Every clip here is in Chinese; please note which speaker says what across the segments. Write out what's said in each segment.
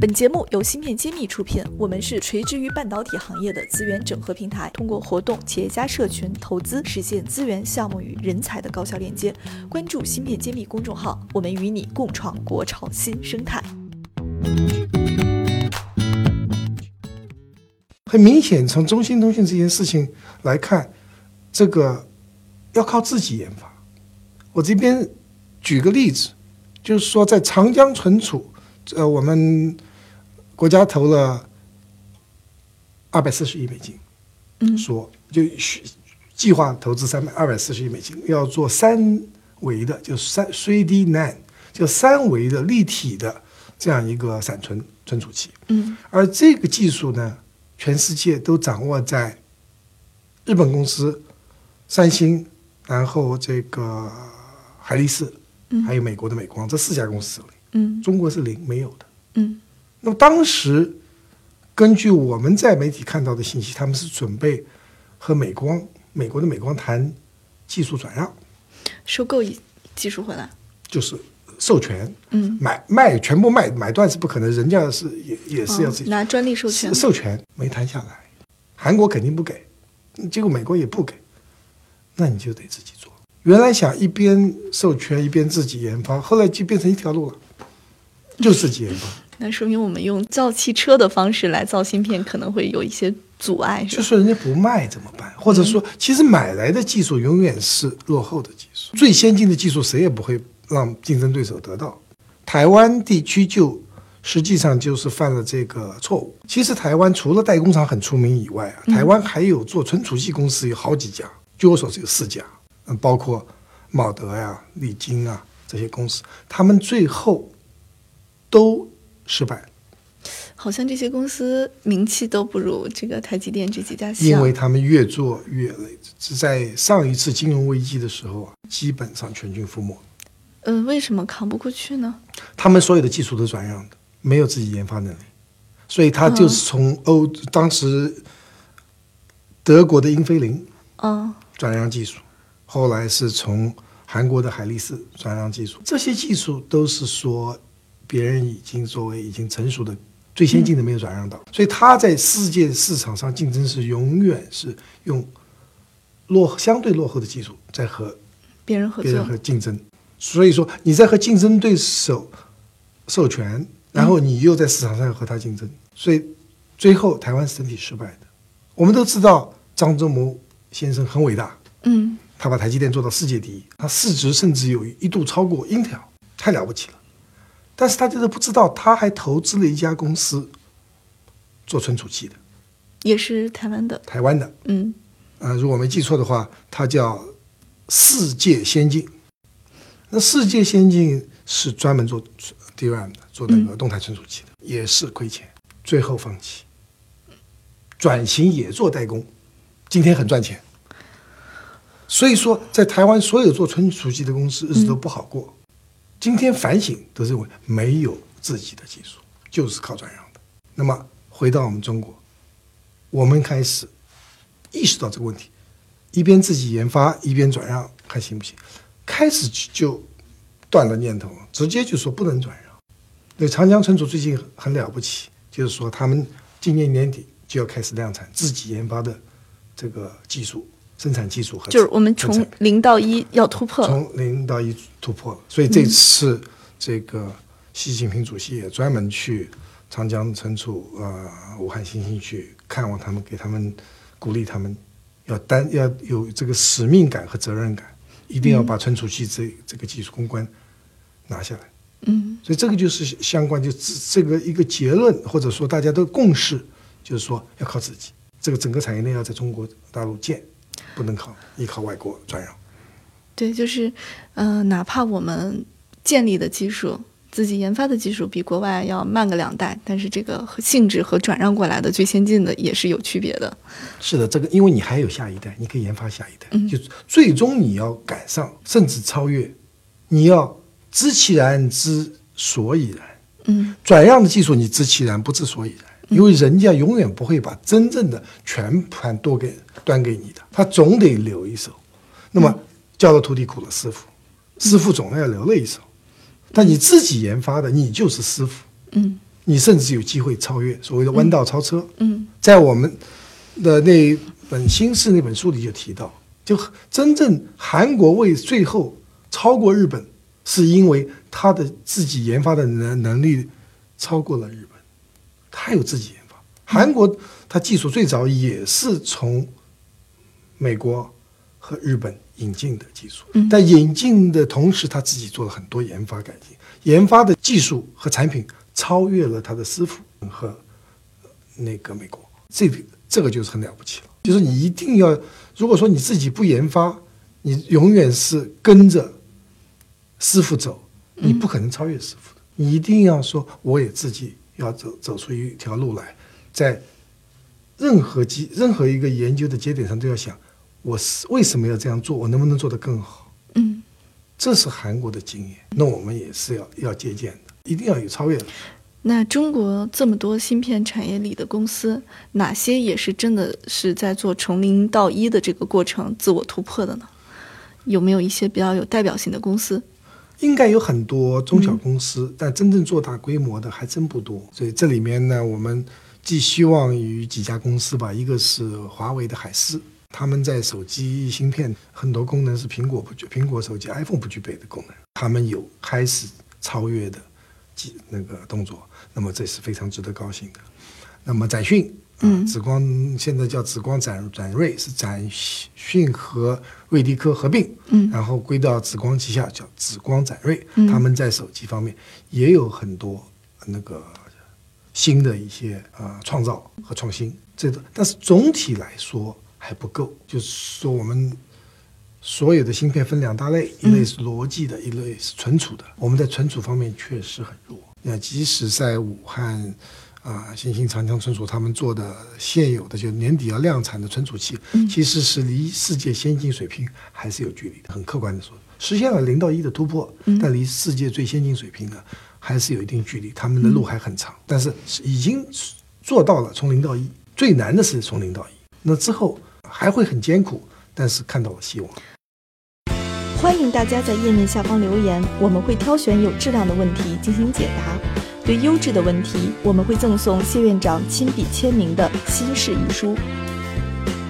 Speaker 1: 本节目由芯片揭秘出品，我们是垂直于半导体行业的资源整合平台，通过活动、企业家社群、投资，实现资源、项目与人才的高效链接。关注芯片揭秘公众号，我们与你共创国潮新生态。
Speaker 2: 很明显，从中兴通讯这件事情来看，这个要靠自己研发。我这边举个例子，就是说在长江存储，呃，我们。国家投了二百四十亿美金，
Speaker 1: 嗯，
Speaker 2: 说就计划投资三百二百四十亿美金，要做三维的，就三 3D NAND，就三维的立体的这样一个闪存存储器，
Speaker 1: 嗯，
Speaker 2: 而这个技术呢，全世界都掌握在日本公司三星，然后这个海力士，
Speaker 1: 嗯，
Speaker 2: 还有美国的美光这四家公司手里，
Speaker 1: 嗯，
Speaker 2: 中国是零没有的，
Speaker 1: 嗯。
Speaker 2: 那么当时，根据我们在媒体看到的信息，他们是准备和美光、美国的美光谈技术转让，
Speaker 1: 收购技术回来，
Speaker 2: 就是授权，
Speaker 1: 嗯，
Speaker 2: 买卖全部卖买断是不可能，人家是也也是要自己
Speaker 1: 拿专利授权，
Speaker 2: 授权没谈下来，韩国肯定不给，结果美国也不给，那你就得自己做。原来想一边授权一边自己研发，后来就变成一条路了，就自己研发。
Speaker 1: 那说明我们用造汽车的方式来造芯片，可能会有一些阻碍。
Speaker 2: 就说人家不卖怎么办？或者说，其实买来的技术永远是落后的技术，最先进的技术谁也不会让竞争对手得到。台湾地区就实际上就是犯了这个错误。其实台湾除了代工厂很出名以外啊，台湾还有做存储器公司有好几家，据我所知有四家，嗯，包括茂德呀、力晶啊这些公司，他们最后都。失败，
Speaker 1: 好像这些公司名气都不如这个台积电这几家。
Speaker 2: 因为他们越做越累，是在上一次金融危机的时候啊，基本上全军覆没。
Speaker 1: 嗯，为什么扛不过去呢？
Speaker 2: 他们所有的技术都转让的，没有自己研发能力，所以他就是从欧当时德国的英飞凌
Speaker 1: 嗯
Speaker 2: 转让技术，后来是从韩国的海力士转让技术，这些技术都是说。别人已经作为已经成熟的、最先进的没有转让到，所以他在世界市场上竞争是永远是用落相对落后的技术在和
Speaker 1: 别人合
Speaker 2: 别人和竞争。所以说你在和竞争对手授权，然后你又在市场上和他竞争，所以最后台湾是整体失败的。我们都知道张忠谋先生很伟大，
Speaker 1: 嗯，
Speaker 2: 他把台积电做到世界第一，他市值甚至有一度超过英特尔，太了不起了。但是他就是不知道，他还投资了一家公司，做存储器的，
Speaker 1: 也是台湾的。
Speaker 2: 台湾的，
Speaker 1: 嗯，
Speaker 2: 呃，如果没记错的话，它叫世界先进。那世界先进是专门做 DRAM 的，做那个动态存储器的，也是亏钱，最后放弃，转型也做代工，今天很赚钱。所以说，在台湾所有做存储器的公司日子都不好过。今天反省都认为没有自己的技术，就是靠转让的。那么回到我们中国，我们开始意识到这个问题，一边自己研发，一边转让，看行不行？开始就断了念头，直接就说不能转让。对长江存储最近很了不起，就是说他们今年年底就要开始量产自己研发的这个技术。生产技术和
Speaker 1: 就是我们从零到一要突破，
Speaker 2: 从零到一突破。所以这次这个习近平主席也专门去长江存储呃武汉新兴去看望他们，给他们鼓励他们要担要有这个使命感和责任感，一定要把存储器这这个技术攻关拿下来。
Speaker 1: 嗯，
Speaker 2: 所以这个就是相关，就这个一个结论，或者说大家都共识，就是说要靠自己，这个整个产业链要在中国大陆建。不能靠依靠外国转让，
Speaker 1: 对，就是，呃，哪怕我们建立的技术、自己研发的技术比国外要慢个两代，但是这个性质和转让过来的最先进的也是有区别的。
Speaker 2: 是的，这个因为你还有下一代，你可以研发下一代，就最终你要赶上甚至超越，你要知其然知所以然。
Speaker 1: 嗯，
Speaker 2: 转让的技术你知其然不知所以然。因为人家永远不会把真正的全盘都给端给你的，他总得留一手。那么教了徒弟苦了师傅，师傅总要留了一手。但你自己研发的，你就是师傅。
Speaker 1: 嗯，
Speaker 2: 你甚至有机会超越所谓的弯道超车。
Speaker 1: 嗯
Speaker 2: 在我们的那本《新式》那本书里就提到，就真正韩国为最后超过日本，是因为他的自己研发的能能力超过了日本，他有自己研发。韩国它技术最早也是从美国和日本引进的技术，
Speaker 1: 嗯
Speaker 2: 但引进的同时，他自己做了很多研发改进，研发的技术和产品超越了他的师傅和呃那个美国，这个这个就是很了不起了。就是你一定要，如果说你自己不研发，你永远是跟着师傅走，你不可能超越师傅的。你一定要说，我也自己要走走出一条路来，在任何基任何一个研究的节点上都要想，我是为什么要这样做，我能不能做得更好？
Speaker 1: 嗯，
Speaker 2: 这是韩国的经验，那我们也是要要借鉴的，一定要有超越的。
Speaker 1: 那中国这么多芯片产业里的公司，哪些也是真的是在做从零到一的这个过程自我突破的呢？有没有一些比较有代表性的公司？
Speaker 2: 应该有很多中小公司，但真正做大规模的还真不多。所以这里面呢，我们寄希望于几家公司吧，一个是华为的海思，他们在手机芯片很多功能是苹果不具，苹果手机 iPhone 不具备的功能，他们有开始超越的几那个动作，那么这是非常值得高兴的。那么展讯，
Speaker 1: 嗯
Speaker 2: 紫光现在叫紫光展展锐，是展讯和瑞迪科合并，
Speaker 1: 嗯
Speaker 2: 然后归到紫光旗下，叫紫光展锐。
Speaker 1: 嗯
Speaker 2: 他们在手机方面也有很多那个新的一些呃创造和创新，这个但是总体来说还不够。就是说，我们所有的芯片分两大类，一类是逻辑的，一类是存储的。我们在存储方面确实很弱。那即使在武汉。啊，新兴长江存储他们做的现有的就年底要量产的存储器，其实是离世界先进水平还是有距离的。很客观的说，实现了零到一的突破，但离世界最先进水平呢还是有一定距离，他们的路还很长。但是已经做到了从零到一，最难的是从零到一，那之后还会很艰苦，但是看到了希望。
Speaker 1: 欢迎大家在页面下方留言，我们会挑选有质量的问题进行解答。最优质的问题，我们会赠送谢院长亲笔签名的《新式一书》。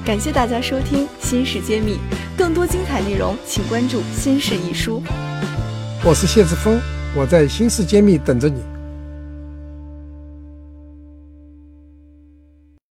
Speaker 1: 感谢大家收听《新事揭秘》，更多精彩内容请关注《新事一书》。
Speaker 2: 我是谢志峰，我在新世揭秘等着你。